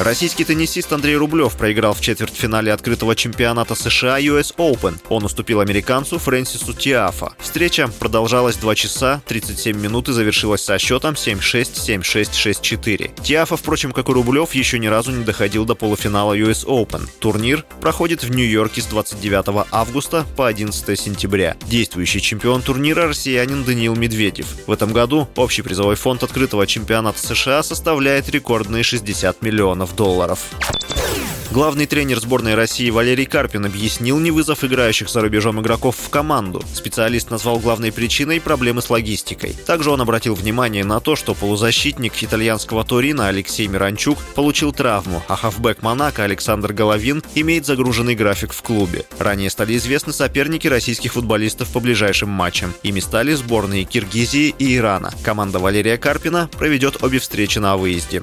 Российский теннисист Андрей Рублев проиграл в четвертьфинале открытого чемпионата США US Open. Он уступил американцу Фрэнсису Тиафа. Встреча продолжалась 2 часа 37 минут и завершилась со счетом 7-6, 7-6, 6-4. Тиафа, впрочем, как и Рублев, еще ни разу не доходил до полуфинала US Open. Турнир проходит в Нью-Йорке с 29 августа по 11 сентября. Действующий чемпион турнира россиянин Даниил Медведев. В этом году общий призовой фонд открытого чемпионата США составляет рекордные 60 миллионов миллионов долларов. Главный тренер сборной России Валерий Карпин объяснил невызов играющих за рубежом игроков в команду. Специалист назвал главной причиной проблемы с логистикой. Также он обратил внимание на то, что полузащитник итальянского Турина Алексей Миранчук получил травму, а хавбэк Монако Александр Головин имеет загруженный график в клубе. Ранее стали известны соперники российских футболистов по ближайшим матчам. Ими стали сборные Киргизии и Ирана. Команда Валерия Карпина проведет обе встречи на выезде.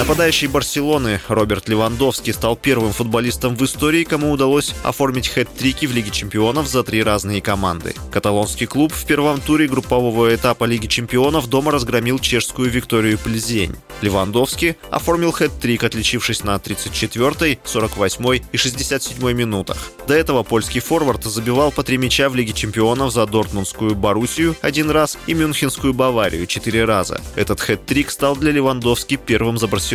Нападающий Барселоны Роберт Левандовский стал первым футболистом в истории, кому удалось оформить хэт-трики в Лиге чемпионов за три разные команды. Каталонский клуб в первом туре группового этапа Лиги чемпионов дома разгромил чешскую Викторию Пльзень. Левандовский оформил хэт-трик, отличившись на 34-й, 48-й и 67-й минутах. До этого польский форвард забивал по три мяча в Лиге чемпионов за Дортмундскую Боруссию один раз и Мюнхенскую Баварию четыре раза. Этот хэт-трик стал для Левандовски первым за Барселону.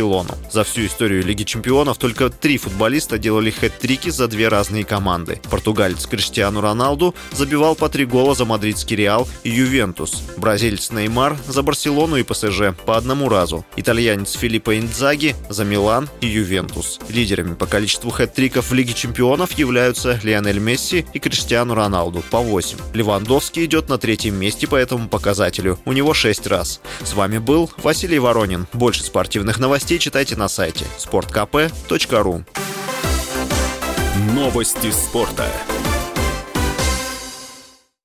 За всю историю Лиги чемпионов только три футболиста делали хэт-трики за две разные команды. Португалец Криштиану Роналду забивал по три гола за мадридский Реал и Ювентус. Бразилец Неймар за Барселону и ПСЖ по одному разу. Итальянец Филиппо Индзаги за Милан и Ювентус. Лидерами по количеству хэт-триков в Лиге чемпионов являются Лионель Месси и Криштиану Роналду по 8. Левандовский идет на третьем месте по этому показателю. У него 6 раз. С вами был Василий Воронин. Больше спортивных новостей читайте на сайте sportkp.ru Новости спорта.